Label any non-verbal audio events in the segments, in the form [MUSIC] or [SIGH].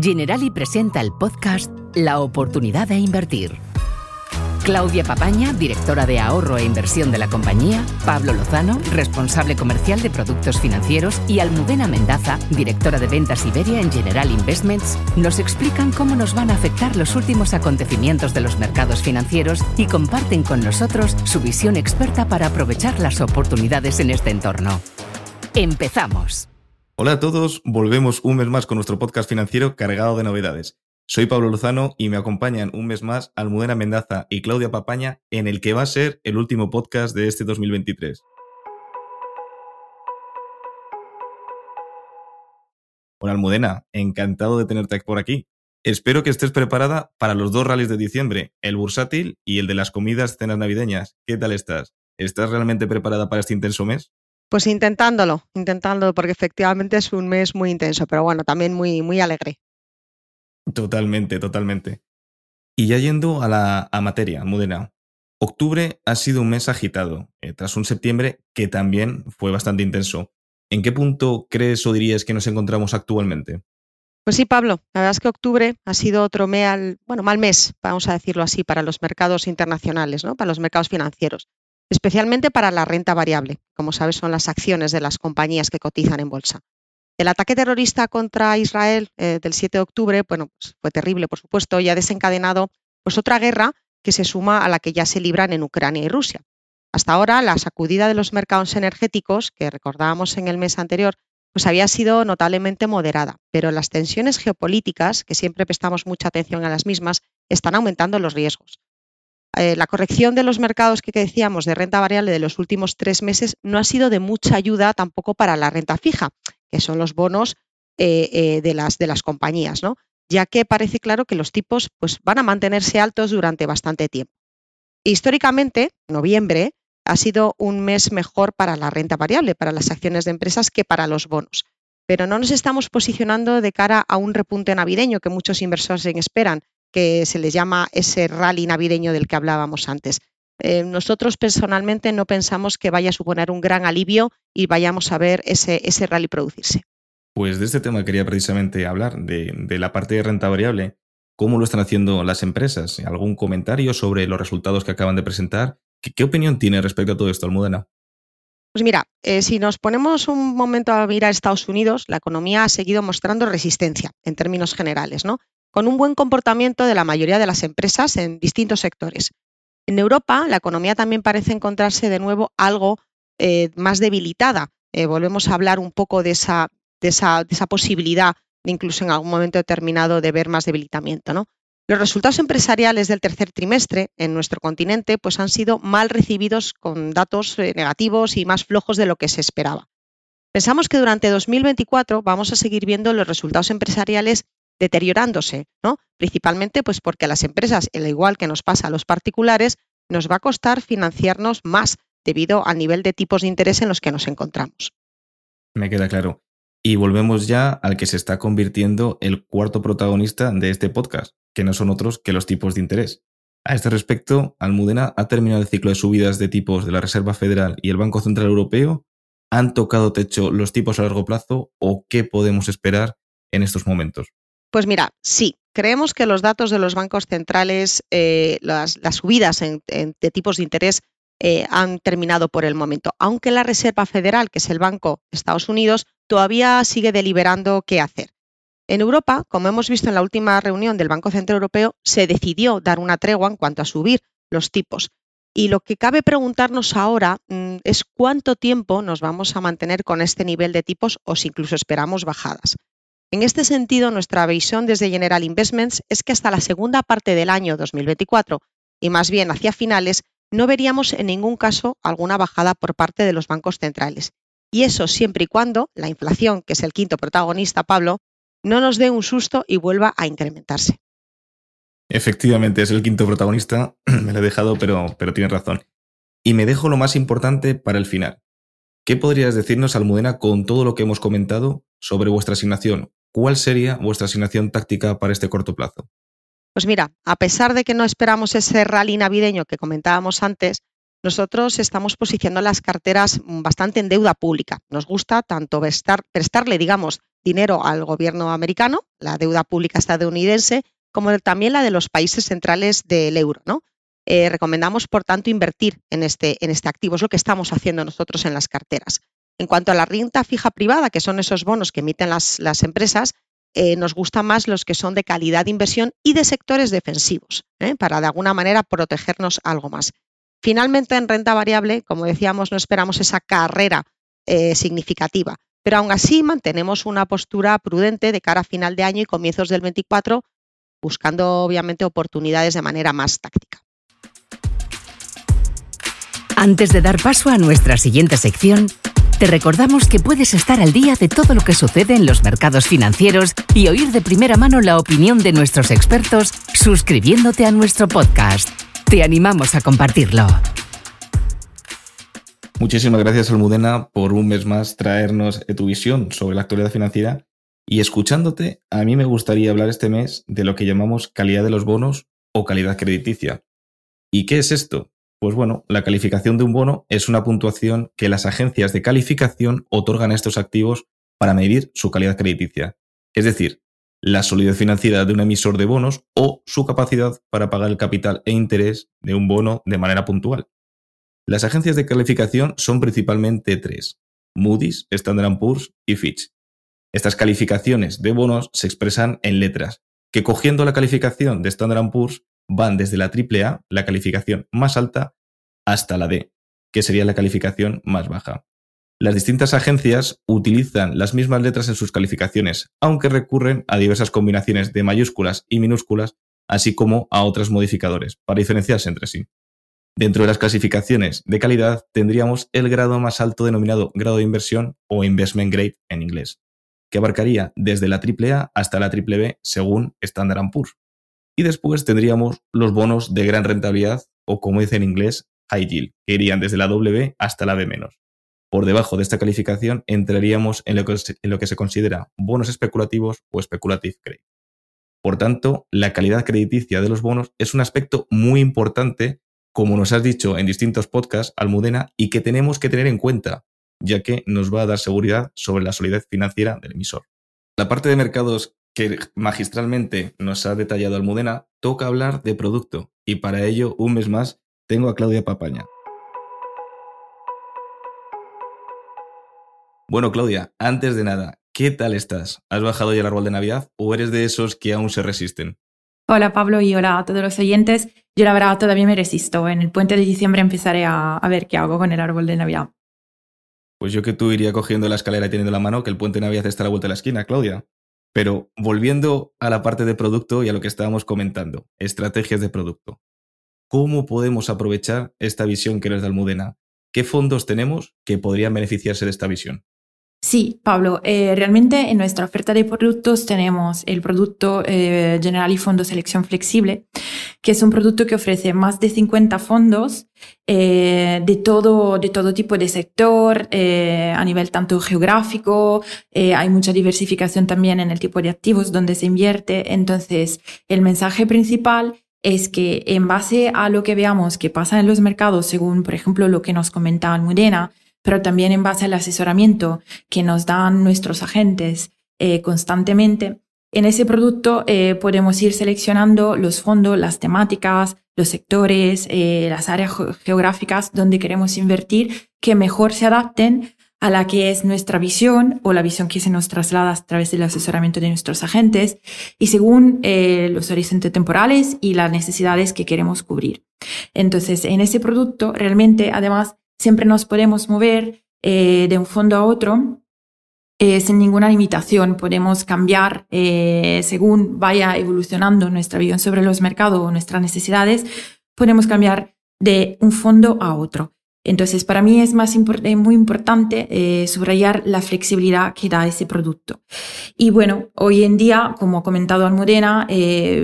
Generali presenta el podcast La oportunidad de invertir. Claudia Papaña, directora de ahorro e inversión de la compañía, Pablo Lozano, responsable comercial de productos financieros y Almudena Mendaza, directora de ventas Iberia en General Investments, nos explican cómo nos van a afectar los últimos acontecimientos de los mercados financieros y comparten con nosotros su visión experta para aprovechar las oportunidades en este entorno. Empezamos. Hola a todos, volvemos un mes más con nuestro podcast financiero cargado de novedades. Soy Pablo Lozano y me acompañan un mes más Almudena Mendaza y Claudia Papaña en el que va a ser el último podcast de este 2023. Hola Almudena, encantado de tenerte por aquí. Espero que estés preparada para los dos rallies de diciembre, el bursátil y el de las comidas cenas navideñas. ¿Qué tal estás? ¿Estás realmente preparada para este intenso mes? Pues intentándolo, intentándolo, porque efectivamente es un mes muy intenso, pero bueno, también muy, muy alegre. Totalmente, totalmente. Y ya yendo a la a materia, Mudena. Octubre ha sido un mes agitado, eh, tras un septiembre que también fue bastante intenso. ¿En qué punto crees o dirías que nos encontramos actualmente? Pues sí, Pablo, la verdad es que octubre ha sido otro bueno, mal mes, vamos a decirlo así, para los mercados internacionales, ¿no? para los mercados financieros especialmente para la renta variable, como sabes son las acciones de las compañías que cotizan en bolsa. El ataque terrorista contra Israel eh, del 7 de octubre, bueno, pues fue terrible, por supuesto, y ha desencadenado pues otra guerra que se suma a la que ya se libran en Ucrania y Rusia. Hasta ahora, la sacudida de los mercados energéticos, que recordábamos en el mes anterior, pues había sido notablemente moderada, pero las tensiones geopolíticas, que siempre prestamos mucha atención a las mismas, están aumentando los riesgos. Eh, la corrección de los mercados que decíamos de renta variable de los últimos tres meses no ha sido de mucha ayuda tampoco para la renta fija, que son los bonos eh, eh, de, las, de las compañías, ¿no? ya que parece claro que los tipos pues, van a mantenerse altos durante bastante tiempo. Históricamente, noviembre ha sido un mes mejor para la renta variable, para las acciones de empresas, que para los bonos. Pero no nos estamos posicionando de cara a un repunte navideño que muchos inversores esperan, que se les llama ese rally navideño del que hablábamos antes. Eh, nosotros personalmente no pensamos que vaya a suponer un gran alivio y vayamos a ver ese, ese rally producirse. Pues de este tema quería precisamente hablar, de, la parte de renta variable. ¿Cómo lo están haciendo las empresas? ¿Algún comentario sobre los resultados que acaban de presentar? ¿Qué, opinión tiene respecto a todo esto, Almudena? Pues mira, eh, si nos ponemos un momento a mirar a Estados Unidos, la economía ha seguido mostrando resistencia en términos generales, ¿no? Con un buen comportamiento de la mayoría de las empresas en distintos sectores. En Europa, la economía también parece encontrarse de nuevo algo eh, más debilitada. Eh, volvemos a hablar un poco de esa, de esa, posibilidad de incluso en algún momento determinado de ver más debilitamiento. ¿no? Los resultados empresariales del tercer trimestre en nuestro continente pues, han sido mal recibidos con datos eh, negativos y más flojos de lo que se esperaba. Pensamos que durante 2024 vamos a seguir viendo los resultados empresariales deteriorándose, ¿no? Principalmente pues porque a las empresas, al igual que nos pasa a los particulares, nos va a costar financiarnos más debido al nivel de tipos de interés en los que nos encontramos. Me queda claro. Y volvemos ya al que se está convirtiendo el cuarto protagonista de este podcast, que no son otros que los tipos de interés. A este respecto, Almudena ha terminado el ciclo de subidas de tipos de la Reserva Federal y el Banco Central Europeo. ¿Han tocado techo los tipos a largo plazo o qué podemos esperar en estos momentos? Pues mira, sí, creemos que los datos de los bancos centrales, eh, las, subidas de tipos de interés eh, han terminado por el momento, aunque la Reserva Federal, que es el Banco de Estados Unidos, todavía sigue deliberando qué hacer. En Europa, como hemos visto en la última reunión del Banco Central Europeo, se decidió dar una tregua en cuanto a subir los tipos. Y lo que cabe preguntarnos ahora mm, es cuánto tiempo nos vamos a mantener con este nivel de tipos o si incluso esperamos bajadas. En este sentido, nuestra visión desde General Investments es que hasta la segunda parte del año 2024 y más bien hacia finales, no veríamos en ningún caso alguna bajada por parte de los bancos centrales. Y eso siempre y cuando la inflación, que es el quinto protagonista, Pablo, no nos dé un susto y vuelva a incrementarse. Efectivamente, es el quinto protagonista, [CLEARS THROAT] me lo he dejado, pero, pero tienes razón. Y me dejo lo más importante para el final. ¿Qué podrías decirnos, Almudena, con todo lo que hemos comentado sobre vuestra asignación? ¿Cuál sería vuestra asignación táctica para este corto plazo? Pues mira, a pesar de que no esperamos ese rally navideño que comentábamos antes, nosotros estamos posicionando las carteras bastante en deuda pública. Nos gusta tanto prestarle, digamos, dinero al gobierno americano, la deuda pública estadounidense, como también la de los países centrales del euro. ¿no? Eh, recomendamos, por tanto, invertir en este, en este activo. Es lo que estamos haciendo nosotros en las carteras. En cuanto a la renta fija privada, que son esos bonos que emiten las, empresas, eh, nos gustan más los que son de calidad de inversión y de sectores defensivos, ¿eh? para de alguna manera protegernos algo más. Finalmente, en renta variable, como decíamos, no esperamos esa carrera significativa, pero aún así mantenemos una postura prudente de cara a final de año y comienzos del 24, buscando obviamente oportunidades de manera más táctica. Antes de dar paso a nuestra siguiente sección, te recordamos que puedes estar al día de todo lo que sucede en los mercados financieros y oír de primera mano la opinión de nuestros expertos suscribiéndote a nuestro podcast. Te animamos a compartirlo. Muchísimas gracias, Almudena, por un mes más traernos tu visión sobre la actualidad financiera. Y escuchándote, a mí me gustaría hablar este mes de lo que llamamos calidad de los bonos o calidad crediticia. ¿Y qué es esto? Pues bueno, la calificación de un bono es una puntuación que las agencias de calificación otorgan a estos activos para medir su calidad crediticia, es decir, la solidez financiera de un emisor de bonos o su capacidad para pagar el capital e interés de un bono de manera puntual. Las agencias de calificación son principalmente tres, Moody's, Standard Poor's y Fitch. Estas calificaciones de bonos se expresan en letras, que cogiendo la calificación de Standard Poor's van desde la AAA, la calificación más alta, hasta la D, que sería la calificación más baja. Las distintas agencias utilizan las mismas letras en sus calificaciones, aunque recurren a diversas combinaciones de mayúsculas y minúsculas, así como a otros modificadores, para diferenciarse entre sí. Dentro de las clasificaciones de calidad tendríamos el grado más alto denominado grado de inversión o investment grade en inglés, que abarcaría desde la AAA hasta la BBB según Standard Poor's. Y después tendríamos los bonos de gran rentabilidad o como dice en inglés, high yield, que irían desde la W hasta la B-. Por debajo de esta calificación entraríamos en lo, que, en lo que se considera bonos especulativos o speculative grade. Por tanto, la calidad crediticia de los bonos es un aspecto muy importante, como nos has dicho en distintos podcasts, Almudena, y que tenemos que tener en cuenta, ya que nos va a dar seguridad sobre la solidez financiera del emisor. La parte de mercados que magistralmente nos ha detallado Almudena, toca hablar de producto y para ello, un mes más, tengo a Claudia Papaña. Bueno, Claudia, antes de nada, ¿qué tal estás? ¿Has bajado ya el árbol de Navidad o eres de esos que aún se resisten? Hola Pablo y hola a todos los oyentes. Yo la verdad todavía me resisto. En el puente de diciembre empezaré a, a ver qué hago con el árbol de Navidad. Pues yo que tú iría cogiendo la escalera y teniendo la mano que el puente de Navidad está a la vuelta de la esquina, Claudia. Pero volviendo a la parte de producto y a lo que estábamos comentando, estrategias de producto. ¿Cómo podemos aprovechar esta visión que eres de Almudena? ¿Qué fondos tenemos que podrían beneficiarse de esta visión? Sí, Pablo, eh, realmente en nuestra oferta de productos tenemos el producto eh, General y Fondo Selección Flexible, que es un producto que ofrece más de 50 fondos eh, de, todo, de todo tipo de sector, a nivel tanto geográfico, hay mucha diversificación también en el tipo de activos donde se invierte. Entonces, el mensaje principal es que en base a lo que veamos que pasa en los mercados, según, por ejemplo, lo que nos comentaba Almudena, pero también en base al asesoramiento que nos dan nuestros agentes eh, constantemente. En ese producto eh, podemos ir seleccionando los fondos, las temáticas, los sectores, eh, las áreas geográficas donde queremos invertir que mejor se adapten a la que es nuestra visión o la visión que se nos traslada a través del asesoramiento de nuestros agentes y según los horizontes temporales y las necesidades que queremos cubrir. Entonces, en ese producto realmente, además, siempre nos podemos mover eh, de un fondo a otro eh, sin ninguna limitación. Podemos cambiar eh, según vaya evolucionando nuestra visión sobre los mercados o nuestras necesidades, podemos cambiar de un fondo a otro. Entonces, para mí es más muy importante subrayar la flexibilidad que da ese producto. Y bueno, hoy en día, como ha comentado Almudena,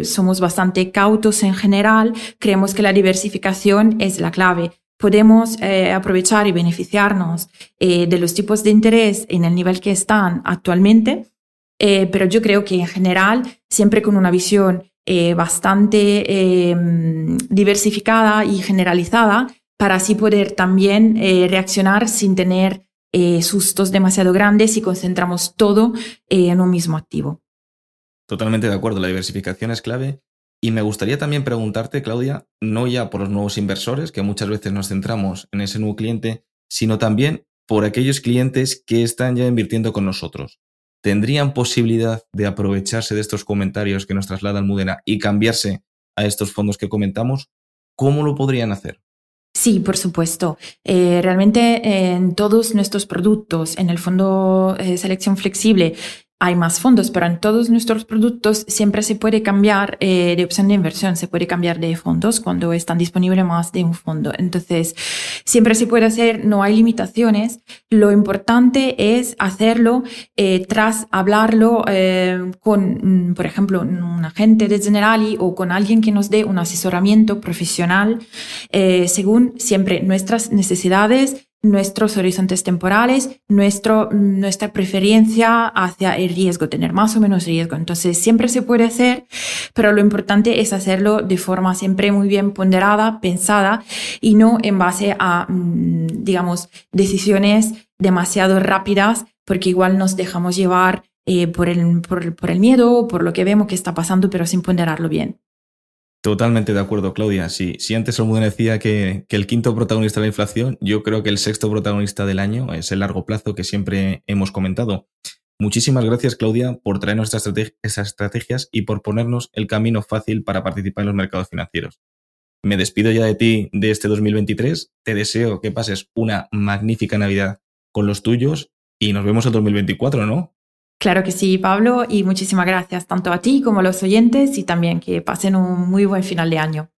somos bastante cautos en general. Creemos que la diversificación es la clave podemos eh, aprovechar y beneficiarnos eh, de los tipos de interés en el nivel que están actualmente, eh, pero yo creo que en general, siempre con una visión bastante em, diversificada y generalizada, para así poder también reaccionar sin tener sustos demasiado grandes y concentramos todo en un mismo activo. Totalmente de acuerdo, la diversificación es clave. Y me gustaría también preguntarte, Claudia, no ya por los nuevos inversores, que muchas veces nos centramos en ese nuevo cliente, sino también por aquellos clientes que están ya invirtiendo con nosotros. ¿Tendrían posibilidad de aprovecharse de estos comentarios que nos traslada Almudena y cambiarse a estos fondos que comentamos? ¿Cómo lo podrían hacer? Sí, por supuesto. Eh, realmente en todos nuestros productos, en el fondo eh, selección flexible hay más fondos, pero en todos nuestros productos siempre se puede cambiar eh, de opción de inversión, se puede cambiar de fondos cuando están disponibles más de un fondo. Entonces, siempre se puede hacer, no hay limitaciones. Lo importante es hacerlo eh, tras hablarlo eh, con, mm, por ejemplo, un agente de Generali o con alguien que nos dé un asesoramiento profesional según siempre nuestras necesidades nuestros horizontes temporales, nuestro, nuestra preferencia hacia el riesgo, tener más o menos riesgo. Entonces, siempre se puede hacer, pero lo importante es hacerlo de forma siempre muy bien ponderada, pensada y no en base a, mm, digamos, decisiones demasiado rápidas, porque igual nos dejamos llevar eh, por, el, por, por el miedo, por lo que vemos que está pasando, pero sin ponderarlo bien. Totalmente de acuerdo, Claudia. Si, si antes mundo decía que, que, el quinto protagonista de la inflación, yo creo que el sexto protagonista del año es el largo plazo que siempre hemos comentado. Muchísimas gracias, Claudia, por traernos estas estrategias y por ponernos el camino fácil para participar en los mercados financieros. Me despido ya de ti de este 2023. Te deseo que pases una magnífica Navidad con los tuyos y nos vemos en 2024, ¿no? Claro que sí, Pablo, y muchísimas gracias tanto a ti como a los oyentes y también que pasen un muy buen final de año.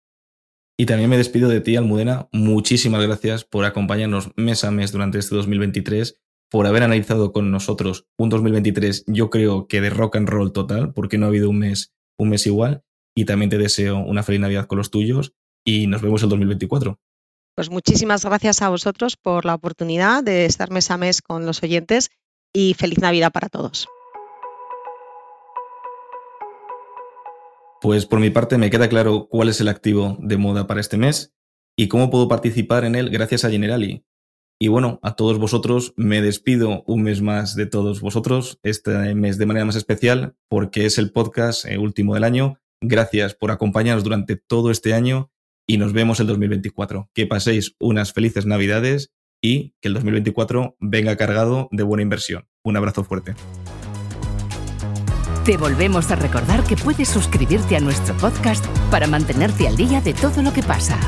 Y también me despido de ti, Almudena. Muchísimas gracias por acompañarnos mes a mes durante este 2023, por haber analizado con nosotros un 2023, yo creo que de rock and roll total, porque no ha habido un mes, un mes igual. Y también te deseo una feliz Navidad con los tuyos y nos vemos el 2024. Pues muchísimas gracias a vosotros por la oportunidad de estar mes a mes con los oyentes y feliz Navidad para todos. Pues por mi parte me queda claro cuál es el activo de moda para este mes y cómo puedo participar en él gracias a Generali. Y bueno, a todos vosotros me despido un mes más de todos vosotros, este mes de manera más especial porque es el podcast eh, último del año. Gracias por acompañarnos durante todo este año y nos vemos el 2024. Que paséis unas felices navidades y que el 2024 venga cargado de buena inversión. Un abrazo fuerte. Te volvemos a recordar que puedes suscribirte a nuestro podcast para mantenerte al día de todo lo que pasa.